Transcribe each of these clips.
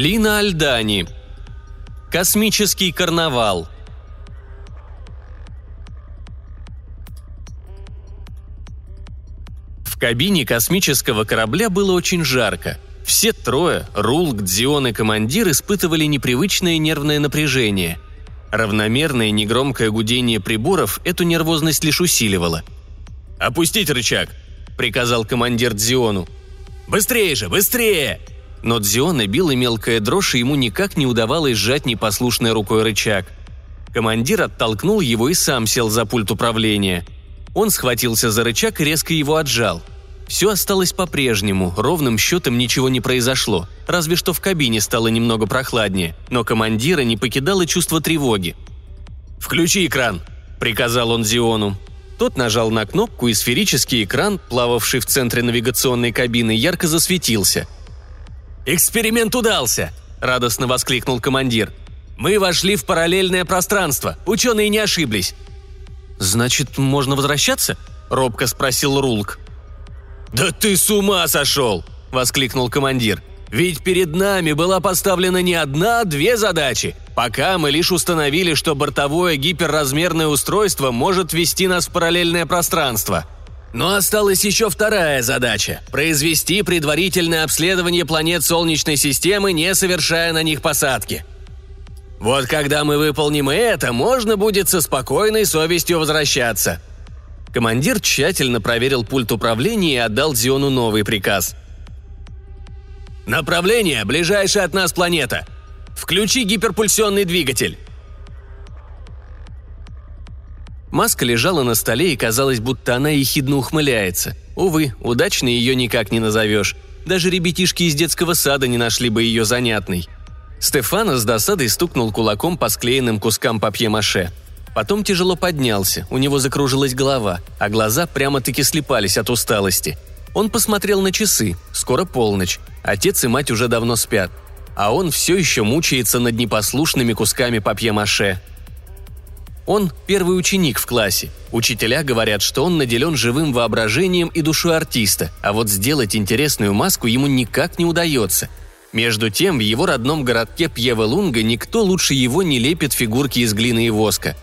Лина Альдани. Космический карнавал. В кабине космического корабля было очень жарко. Все трое, Рулк, Дзион и командир, испытывали непривычное нервное напряжение. Равномерное негромкое гудение приборов эту нервозность лишь усиливало. «Опустить рычаг!» – приказал командир Дзиону. «Быстрее же, быстрее!» Но Дзиона била мелкая дрожь, и ему никак не удавалось сжать непослушной рукой рычаг. Командир оттолкнул его и сам сел за пульт управления. Он схватился за рычаг и резко его отжал. Все осталось по-прежнему, ровным счетом ничего не произошло, разве что в кабине стало немного прохладнее, но командира не покидало чувство тревоги. «Включи экран», — приказал он Зиону. Тот нажал на кнопку, и сферический экран, плававший в центре навигационной кабины, ярко засветился — «Эксперимент удался!» – радостно воскликнул командир. «Мы вошли в параллельное пространство. Ученые не ошиблись». «Значит, можно возвращаться?» – робко спросил Рулк. «Да ты с ума сошел!» – воскликнул командир. «Ведь перед нами была поставлена не одна, а две задачи. Пока мы лишь установили, что бортовое гиперразмерное устройство может вести нас в параллельное пространство – но осталась еще вторая задача – произвести предварительное обследование планет Солнечной системы, не совершая на них посадки. Вот когда мы выполним это, можно будет со спокойной совестью возвращаться. Командир тщательно проверил пульт управления и отдал Зиону новый приказ. «Направление – ближайшая от нас планета. Включи гиперпульсионный двигатель. Маска лежала на столе, и казалось, будто она ехидно ухмыляется. Увы, удачной ее никак не назовешь. Даже ребятишки из детского сада не нашли бы ее занятной. Стефана с досадой стукнул кулаком по склеенным кускам папье-маше. Потом тяжело поднялся, у него закружилась голова, а глаза прямо-таки слепались от усталости. Он посмотрел на часы, скоро полночь, отец и мать уже давно спят. А он все еще мучается над непослушными кусками папье-маше. Он первый ученик в классе. Учителя говорят, что он наделен живым воображением и душой артиста, а вот сделать интересную маску ему никак не удается. Между тем, в его родном городке Пьевелунга никто лучше его не лепит фигурки из глины и воска.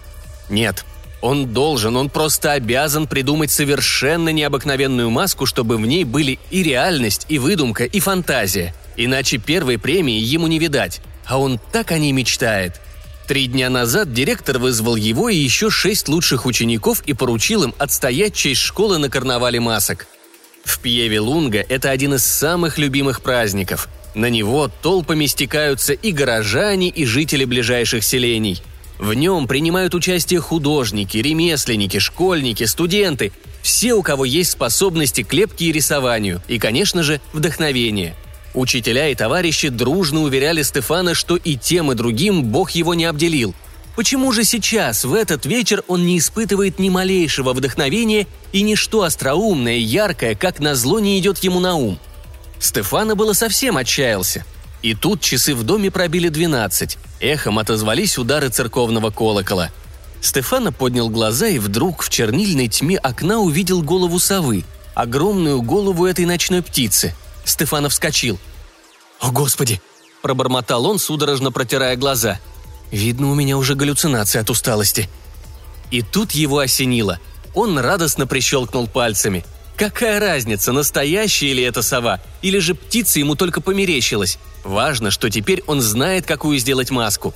Нет, он должен, он просто обязан придумать совершенно необыкновенную маску, чтобы в ней были и реальность, и выдумка, и фантазия. Иначе первой премии ему не видать. А он так о ней мечтает – Три дня назад директор вызвал его и еще шесть лучших учеников и поручил им отстоять честь школы на карнавале масок. В Пьеве Лунга это один из самых любимых праздников. На него толпами стекаются и горожане, и жители ближайших селений. В нем принимают участие художники, ремесленники, школьники, студенты, все, у кого есть способности к лепке и рисованию, и, конечно же, вдохновение – Учителя и товарищи дружно уверяли Стефана, что и тем, и другим Бог его не обделил. Почему же сейчас, в этот вечер, он не испытывает ни малейшего вдохновения и ничто остроумное, яркое, как назло, не идет ему на ум? Стефана было совсем отчаялся. И тут часы в доме пробили двенадцать. Эхом отозвались удары церковного колокола. Стефана поднял глаза и вдруг в чернильной тьме окна увидел голову совы, огромную голову этой ночной птицы – Стефанов вскочил. «О, Господи!» – пробормотал он, судорожно протирая глаза. «Видно, у меня уже галлюцинация от усталости». И тут его осенило. Он радостно прищелкнул пальцами. Какая разница, настоящая ли это сова, или же птица ему только померещилась? Важно, что теперь он знает, какую сделать маску.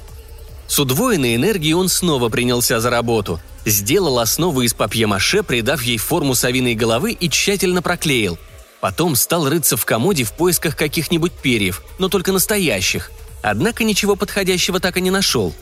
С удвоенной энергией он снова принялся за работу. Сделал основу из папье-маше, придав ей форму совиной головы и тщательно проклеил – Потом стал рыться в комоде в поисках каких-нибудь перьев, но только настоящих. Однако ничего подходящего так и не нашел.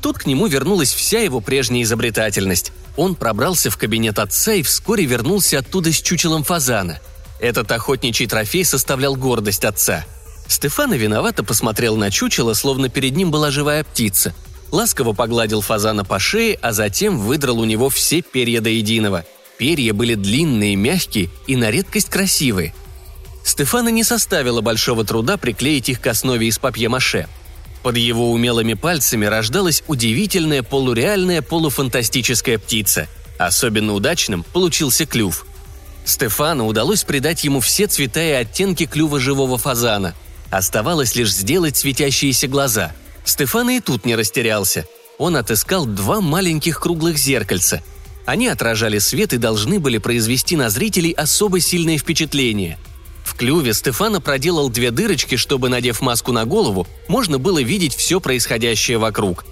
Тут к нему вернулась вся его прежняя изобретательность. Он пробрался в кабинет отца и вскоре вернулся оттуда с чучелом фазана. Этот охотничий трофей составлял гордость отца. Стефана виновато посмотрел на чучело, словно перед ним была живая птица. Ласково погладил фазана по шее, а затем выдрал у него все перья до единого – Перья были длинные, мягкие и на редкость красивые. Стефана не составило большого труда приклеить их к основе из папье-маше. Под его умелыми пальцами рождалась удивительная полуреальная полуфантастическая птица. Особенно удачным получился клюв. Стефану удалось придать ему все цвета и оттенки клюва живого фазана. Оставалось лишь сделать светящиеся глаза. Стефана и тут не растерялся. Он отыскал два маленьких круглых зеркальца. Они отражали свет и должны были произвести на зрителей особо сильное впечатление. В клюве Стефана проделал две дырочки, чтобы, надев маску на голову, можно было видеть все происходящее вокруг.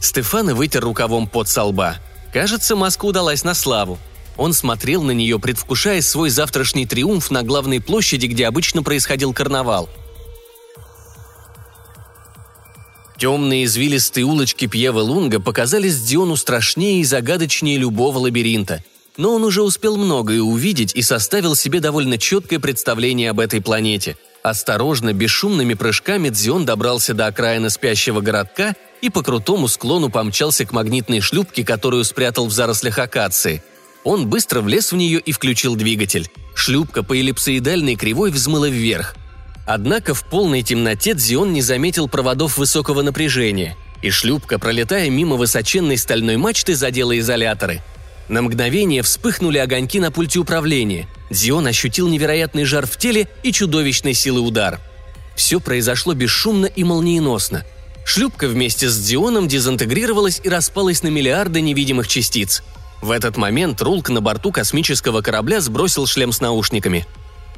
Стефана вытер рукавом под со лба. Кажется, маска удалась на славу. Он смотрел на нее, предвкушая свой завтрашний триумф на главной площади, где обычно происходил карнавал. Темные извилистые улочки Пьева Лунга показались Диону страшнее и загадочнее любого лабиринта. Но он уже успел многое увидеть и составил себе довольно четкое представление об этой планете. Осторожно, бесшумными прыжками Дзион добрался до окраины спящего городка и по крутому склону помчался к магнитной шлюпке, которую спрятал в зарослях акации – он быстро влез в нее и включил двигатель. Шлюпка по эллипсоидальной кривой взмыла вверх. Однако в полной темноте Дзион не заметил проводов высокого напряжения, и шлюпка, пролетая мимо высоченной стальной мачты, задела изоляторы. На мгновение вспыхнули огоньки на пульте управления. Дзион ощутил невероятный жар в теле и чудовищной силы удар. Все произошло бесшумно и молниеносно. Шлюпка вместе с Дионом дезинтегрировалась и распалась на миллиарды невидимых частиц – в этот момент Рулк на борту космического корабля сбросил шлем с наушниками.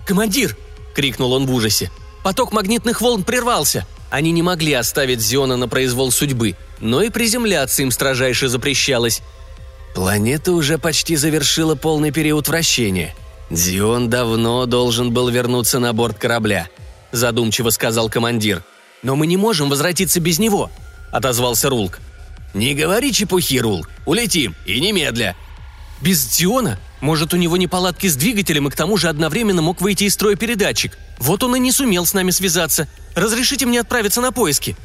«Командир!» – крикнул он в ужасе. «Поток магнитных волн прервался!» Они не могли оставить Зиона на произвол судьбы, но и приземляться им строжайше запрещалось. Планета уже почти завершила полный период вращения. Зион давно должен был вернуться на борт корабля, задумчиво сказал командир. «Но мы не можем возвратиться без него», – отозвался Рулк. «Не говори чепухи, Рул. Улетим, и немедля». «Без Диона? Может, у него неполадки с двигателем, и к тому же одновременно мог выйти из строя передатчик. Вот он и не сумел с нами связаться. Разрешите мне отправиться на поиски».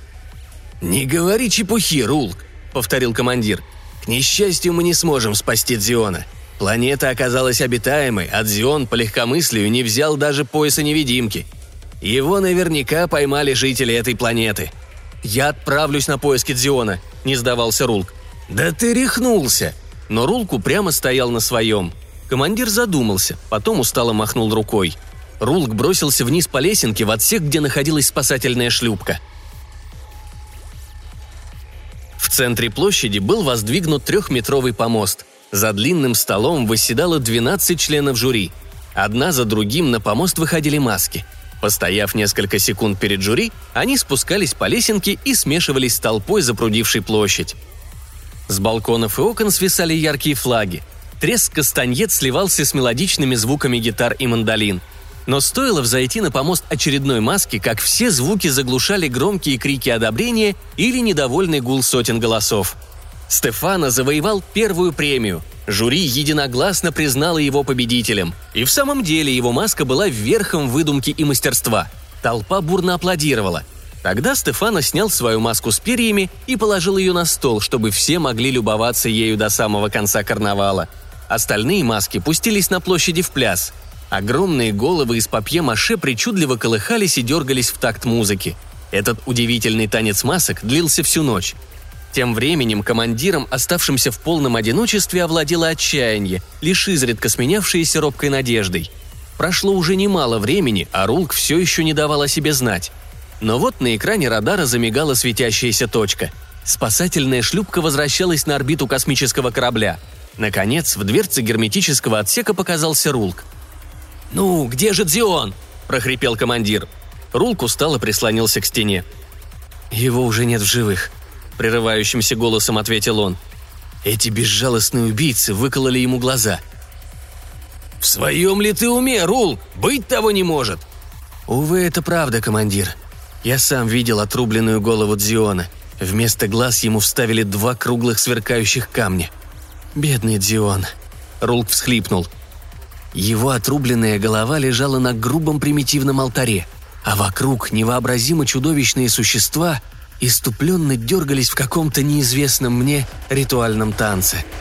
«Не говори чепухи, Рулк», — повторил командир. «К несчастью, мы не сможем спасти Дзиона. Планета оказалась обитаемой, а Дзион по легкомыслию не взял даже пояса невидимки. Его наверняка поймали жители этой планеты». «Я отправлюсь на поиски Дзиона», — не сдавался Рулк. «Да ты рехнулся!» Но Рулк упрямо стоял на своем. Командир задумался, потом устало махнул рукой. Рулк бросился вниз по лесенке в отсек, где находилась спасательная шлюпка. В центре площади был воздвигнут трехметровый помост. За длинным столом восседало 12 членов жюри. Одна за другим на помост выходили маски. Постояв несколько секунд перед жюри, они спускались по лесенке и смешивались с толпой, запрудившей площадь. С балконов и окон свисали яркие флаги. Треск кастаньет сливался с мелодичными звуками гитар и мандолин. Но стоило взойти на помост очередной маски, как все звуки заглушали громкие крики одобрения или недовольный гул сотен голосов. Стефана завоевал первую премию – Жюри единогласно признало его победителем. И в самом деле его маска была верхом выдумки и мастерства. Толпа бурно аплодировала. Тогда Стефано снял свою маску с перьями и положил ее на стол, чтобы все могли любоваться ею до самого конца карнавала. Остальные маски пустились на площади в пляс. Огромные головы из папье-маше причудливо колыхались и дергались в такт музыки. Этот удивительный танец масок длился всю ночь. Тем временем командиром, оставшимся в полном одиночестве, овладело отчаяние, лишь изредка сменявшееся робкой надеждой. Прошло уже немало времени, а Рулк все еще не давал о себе знать. Но вот на экране радара замигала светящаяся точка. Спасательная шлюпка возвращалась на орбиту космического корабля. Наконец, в дверце герметического отсека показался Рулк. «Ну, где же Дзион?» – прохрипел командир. Рулк устало прислонился к стене. «Его уже нет в живых», – прерывающимся голосом ответил он. «Эти безжалостные убийцы выкололи ему глаза». «В своем ли ты уме, Рул? Быть того не может!» «Увы, это правда, командир. Я сам видел отрубленную голову Дзиона. Вместо глаз ему вставили два круглых сверкающих камня. Бедный Дзион». Рулк всхлипнул. Его отрубленная голова лежала на грубом примитивном алтаре, а вокруг невообразимо чудовищные существа – иступленно дергались в каком-то неизвестном мне ритуальном танце –